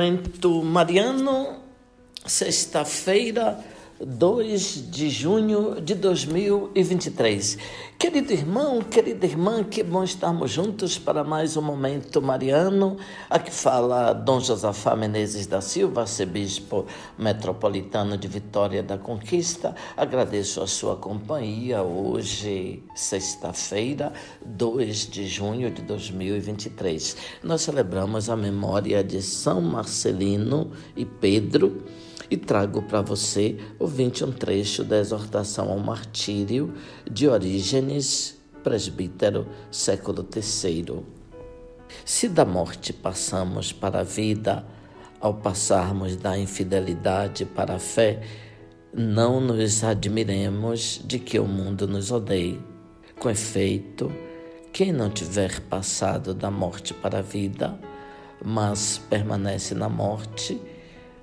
Momento Mariano, sexta-feira, 2 de junho de 2023. Querido irmão, querida irmã, que bom estarmos juntos para mais um Momento Mariano. Aqui fala Dom Josafá Menezes da Silva, arcebispo metropolitano de Vitória da Conquista. Agradeço a sua companhia hoje, sexta-feira, 2 de junho de 2023. Nós celebramos a memória de São Marcelino e Pedro e trago para você, ouvinte, um trecho da exortação ao martírio de Orígenes, presbítero, século III. Se da morte passamos para a vida, ao passarmos da infidelidade para a fé, não nos admiremos de que o mundo nos odeie. Com efeito, quem não tiver passado da morte para a vida, mas permanece na morte,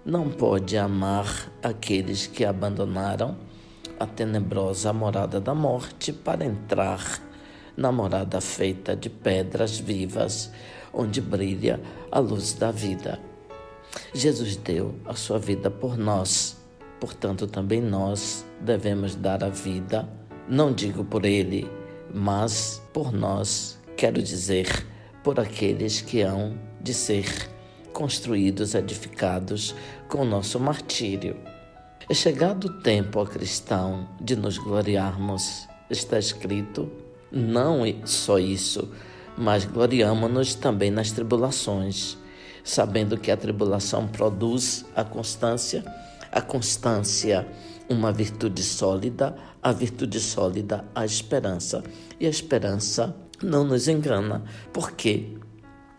não pode amar aqueles que abandonaram a tenebrosa morada da morte para entrar na morada feita de pedras vivas, onde brilha a luz da vida. Jesus deu a sua vida por nós, portanto, também nós devemos dar a vida, não digo por ele, mas por nós, quero dizer, por aqueles que hão de ser construídos, edificados com nosso martírio. É chegado o tempo, ó cristão, de nos gloriarmos. Está escrito, não só isso, mas gloriamo-nos também nas tribulações, sabendo que a tribulação produz a constância, a constância, uma virtude sólida, a virtude sólida, a esperança. E a esperança não nos engana, porque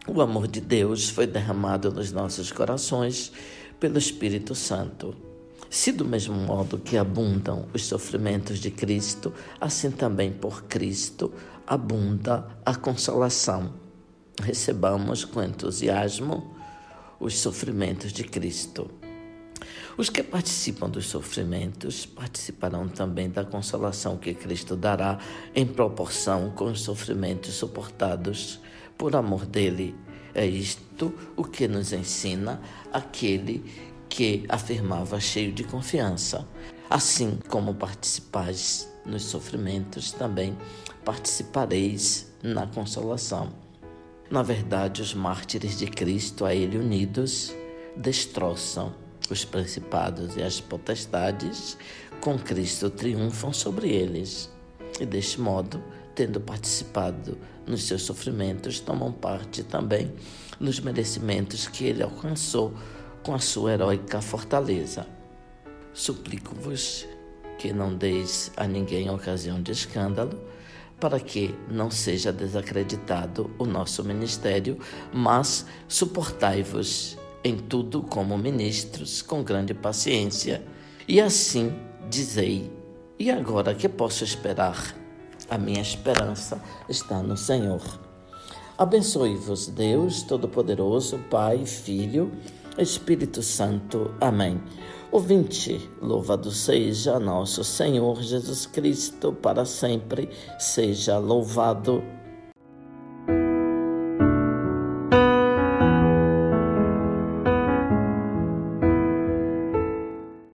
o amor de Deus foi derramado nos nossos corações pelo Espírito Santo. Se do mesmo modo que abundam os sofrimentos de Cristo, assim também por Cristo abunda a consolação. Recebamos com entusiasmo os sofrimentos de Cristo. Os que participam dos sofrimentos participarão também da consolação que Cristo dará em proporção com os sofrimentos suportados por amor dele. É isto o que nos ensina aquele que afirmava cheio de confiança. Assim como participais nos sofrimentos, também participareis na consolação. Na verdade, os mártires de Cristo a Ele unidos destroçam os principados e as potestades, com Cristo triunfam sobre eles. E deste modo, tendo participado nos seus sofrimentos, tomam parte também nos merecimentos que ele alcançou com a sua heróica fortaleza. Suplico-vos que não deis a ninguém ocasião de escândalo, para que não seja desacreditado o nosso ministério, mas suportai-vos em tudo como ministros, com grande paciência. E assim dizei: E agora que posso esperar? A minha esperança está no Senhor. Abençoe-vos, Deus Todo-Poderoso, Pai, Filho, Espírito Santo. Amém. Ouvinte, louvado seja nosso Senhor Jesus Cristo, para sempre seja louvado.